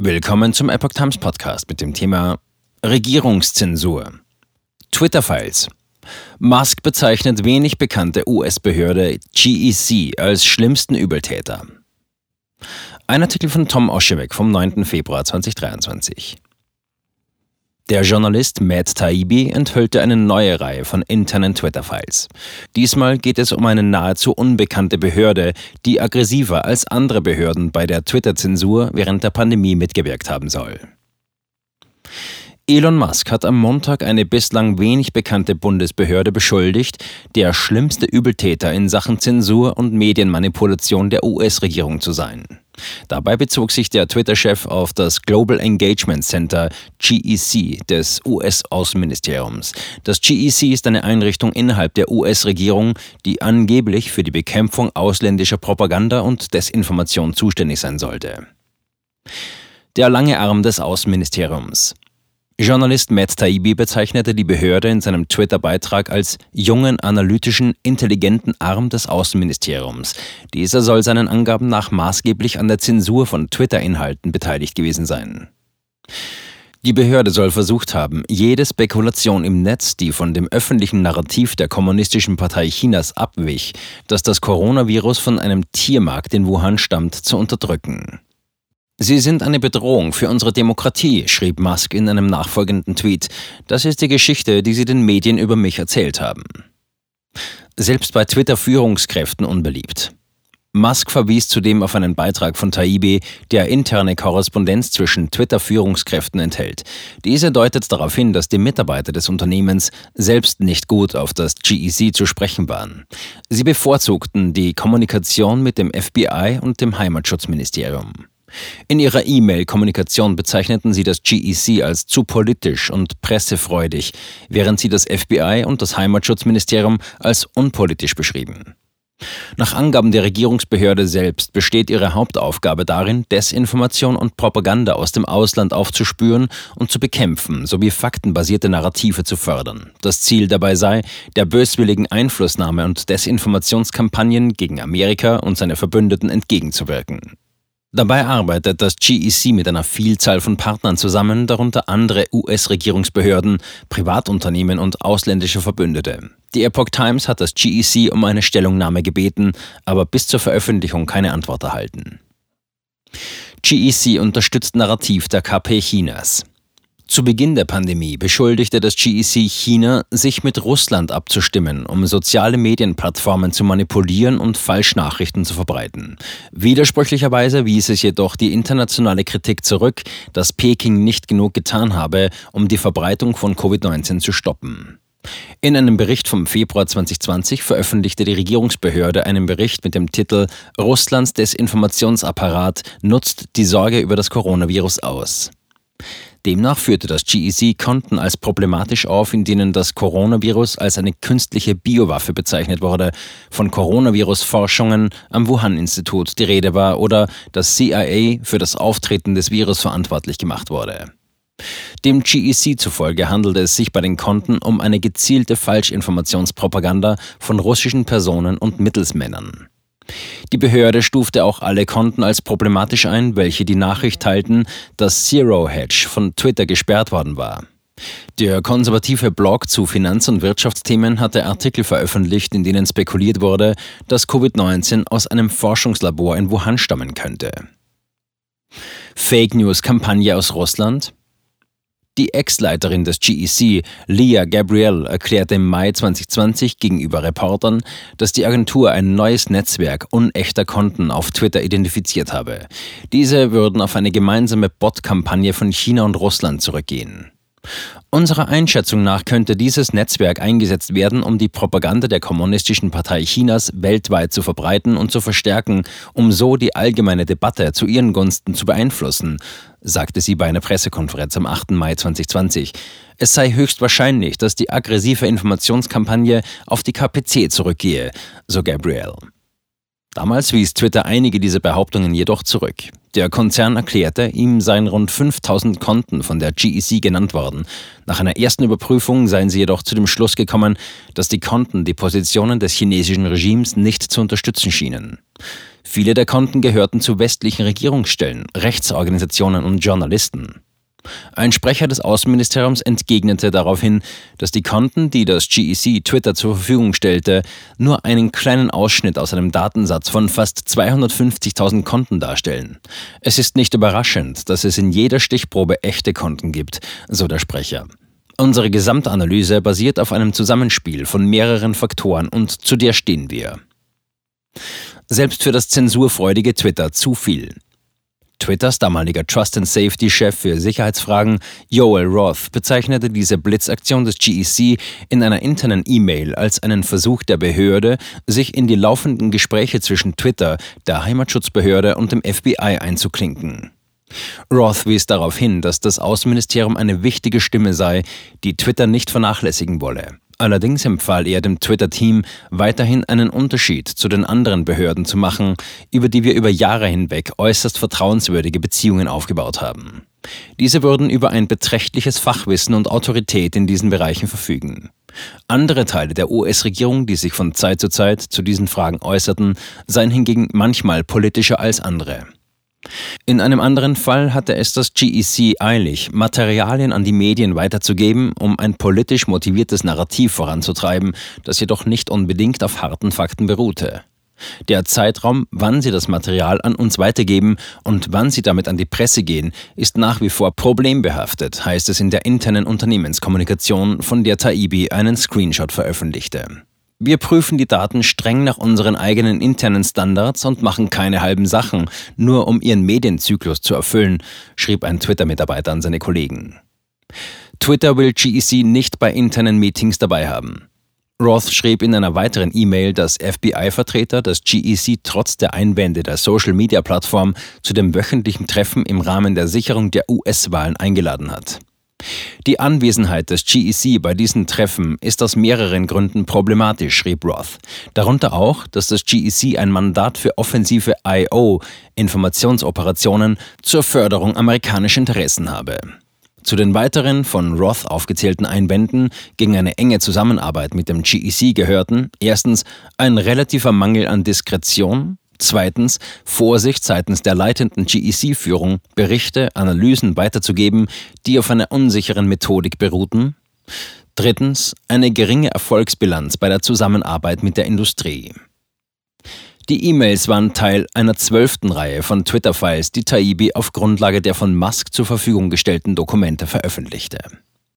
Willkommen zum Epoch Times Podcast mit dem Thema Regierungszensur. Twitter-Files. Musk bezeichnet wenig bekannte US-Behörde GEC als schlimmsten Übeltäter. Ein Artikel von Tom Oschewek vom 9. Februar 2023. Der Journalist Matt Taibbi enthüllte eine neue Reihe von internen Twitter-Files. Diesmal geht es um eine nahezu unbekannte Behörde, die aggressiver als andere Behörden bei der Twitter-Zensur während der Pandemie mitgewirkt haben soll. Elon Musk hat am Montag eine bislang wenig bekannte Bundesbehörde beschuldigt, der schlimmste Übeltäter in Sachen Zensur und Medienmanipulation der US-Regierung zu sein. Dabei bezog sich der Twitter-Chef auf das Global Engagement Center GEC des US-Außenministeriums. Das GEC ist eine Einrichtung innerhalb der US-Regierung, die angeblich für die Bekämpfung ausländischer Propaganda und Desinformation zuständig sein sollte. Der lange Arm des Außenministeriums. Journalist Matt Taibbi bezeichnete die Behörde in seinem Twitter-Beitrag als jungen, analytischen, intelligenten Arm des Außenministeriums. Dieser soll seinen Angaben nach maßgeblich an der Zensur von Twitter-Inhalten beteiligt gewesen sein. Die Behörde soll versucht haben, jede Spekulation im Netz, die von dem öffentlichen Narrativ der Kommunistischen Partei Chinas abwich, dass das Coronavirus von einem Tiermarkt in Wuhan stammt, zu unterdrücken. Sie sind eine Bedrohung für unsere Demokratie, schrieb Musk in einem nachfolgenden Tweet. Das ist die Geschichte, die Sie den Medien über mich erzählt haben. Selbst bei Twitter-Führungskräften unbeliebt. Musk verwies zudem auf einen Beitrag von Taibbi, der interne Korrespondenz zwischen Twitter-Führungskräften enthält. Diese deutet darauf hin, dass die Mitarbeiter des Unternehmens selbst nicht gut auf das GEC zu sprechen waren. Sie bevorzugten die Kommunikation mit dem FBI und dem Heimatschutzministerium. In ihrer E-Mail-Kommunikation bezeichneten sie das GEC als zu politisch und pressefreudig, während sie das FBI und das Heimatschutzministerium als unpolitisch beschrieben. Nach Angaben der Regierungsbehörde selbst besteht ihre Hauptaufgabe darin, Desinformation und Propaganda aus dem Ausland aufzuspüren und zu bekämpfen, sowie faktenbasierte Narrative zu fördern. Das Ziel dabei sei, der böswilligen Einflussnahme und Desinformationskampagnen gegen Amerika und seine Verbündeten entgegenzuwirken. Dabei arbeitet das GEC mit einer Vielzahl von Partnern zusammen, darunter andere US-Regierungsbehörden, Privatunternehmen und ausländische Verbündete. Die Epoch Times hat das GEC um eine Stellungnahme gebeten, aber bis zur Veröffentlichung keine Antwort erhalten. GEC unterstützt Narrativ der KP Chinas. Zu Beginn der Pandemie beschuldigte das GEC China, sich mit Russland abzustimmen, um soziale Medienplattformen zu manipulieren und Falschnachrichten zu verbreiten. Widersprüchlicherweise wies es jedoch die internationale Kritik zurück, dass Peking nicht genug getan habe, um die Verbreitung von Covid-19 zu stoppen. In einem Bericht vom Februar 2020 veröffentlichte die Regierungsbehörde einen Bericht mit dem Titel Russlands Desinformationsapparat nutzt die Sorge über das Coronavirus aus. Demnach führte das GEC Konten als problematisch auf, in denen das Coronavirus als eine künstliche Biowaffe bezeichnet wurde, von Coronavirus-Forschungen am Wuhan-Institut die Rede war oder das CIA für das Auftreten des Virus verantwortlich gemacht wurde. Dem GEC zufolge handelte es sich bei den Konten um eine gezielte Falschinformationspropaganda von russischen Personen und Mittelsmännern. Die Behörde stufte auch alle Konten als problematisch ein, welche die Nachricht teilten, dass Zero Hedge von Twitter gesperrt worden war. Der konservative Blog zu Finanz- und Wirtschaftsthemen hatte Artikel veröffentlicht, in denen spekuliert wurde, dass Covid-19 aus einem Forschungslabor in Wuhan stammen könnte. Fake News-Kampagne aus Russland? Die Ex-Leiterin des GEC, Leah Gabriel, erklärte im Mai 2020 gegenüber Reportern, dass die Agentur ein neues Netzwerk unechter Konten auf Twitter identifiziert habe. Diese würden auf eine gemeinsame Bot-Kampagne von China und Russland zurückgehen. Unserer Einschätzung nach könnte dieses Netzwerk eingesetzt werden, um die Propaganda der Kommunistischen Partei Chinas weltweit zu verbreiten und zu verstärken, um so die allgemeine Debatte zu ihren Gunsten zu beeinflussen, sagte sie bei einer Pressekonferenz am 8. Mai 2020. Es sei höchstwahrscheinlich, dass die aggressive Informationskampagne auf die KPC zurückgehe, so Gabriel. Damals wies Twitter einige dieser Behauptungen jedoch zurück. Der Konzern erklärte, ihm seien rund 5000 Konten von der GEC genannt worden. Nach einer ersten Überprüfung seien sie jedoch zu dem Schluss gekommen, dass die Konten die Positionen des chinesischen Regimes nicht zu unterstützen schienen. Viele der Konten gehörten zu westlichen Regierungsstellen, Rechtsorganisationen und Journalisten. Ein Sprecher des Außenministeriums entgegnete daraufhin, dass die Konten, die das GEC Twitter zur Verfügung stellte, nur einen kleinen Ausschnitt aus einem Datensatz von fast 250.000 Konten darstellen. Es ist nicht überraschend, dass es in jeder Stichprobe echte Konten gibt, so der Sprecher. Unsere Gesamtanalyse basiert auf einem Zusammenspiel von mehreren Faktoren und zu der stehen wir. Selbst für das zensurfreudige Twitter zu viel. Twitters damaliger Trust and Safety-Chef für Sicherheitsfragen, Joel Roth, bezeichnete diese Blitzaktion des GEC in einer internen E-Mail als einen Versuch der Behörde, sich in die laufenden Gespräche zwischen Twitter, der Heimatschutzbehörde und dem FBI einzuklinken. Roth wies darauf hin, dass das Außenministerium eine wichtige Stimme sei, die Twitter nicht vernachlässigen wolle. Allerdings empfahl er dem Twitter-Team, weiterhin einen Unterschied zu den anderen Behörden zu machen, über die wir über Jahre hinweg äußerst vertrauenswürdige Beziehungen aufgebaut haben. Diese würden über ein beträchtliches Fachwissen und Autorität in diesen Bereichen verfügen. Andere Teile der US-Regierung, die sich von Zeit zu Zeit zu diesen Fragen äußerten, seien hingegen manchmal politischer als andere. In einem anderen Fall hatte es das GEC eilig, Materialien an die Medien weiterzugeben, um ein politisch motiviertes Narrativ voranzutreiben, das jedoch nicht unbedingt auf harten Fakten beruhte. Der Zeitraum, wann sie das Material an uns weitergeben und wann sie damit an die Presse gehen, ist nach wie vor problembehaftet, heißt es in der internen Unternehmenskommunikation, von der Taibi einen Screenshot veröffentlichte. Wir prüfen die Daten streng nach unseren eigenen internen Standards und machen keine halben Sachen, nur um ihren Medienzyklus zu erfüllen, schrieb ein Twitter-Mitarbeiter an seine Kollegen. Twitter will GEC nicht bei internen Meetings dabei haben. Roth schrieb in einer weiteren E-Mail, dass FBI-Vertreter das GEC trotz der Einwände der Social-Media-Plattform zu dem wöchentlichen Treffen im Rahmen der Sicherung der US-Wahlen eingeladen hat. Die Anwesenheit des GEC bei diesen Treffen ist aus mehreren Gründen problematisch, schrieb Roth. Darunter auch, dass das GEC ein Mandat für offensive IO, Informationsoperationen, zur Förderung amerikanischer Interessen habe. Zu den weiteren von Roth aufgezählten Einwänden gegen eine enge Zusammenarbeit mit dem GEC gehörten erstens ein relativer Mangel an Diskretion, Zweitens, Vorsicht seitens der leitenden GEC-Führung, Berichte, Analysen weiterzugeben, die auf einer unsicheren Methodik beruhten. Drittens, eine geringe Erfolgsbilanz bei der Zusammenarbeit mit der Industrie. Die E-Mails waren Teil einer zwölften Reihe von Twitter-Files, die Taibi auf Grundlage der von Musk zur Verfügung gestellten Dokumente veröffentlichte.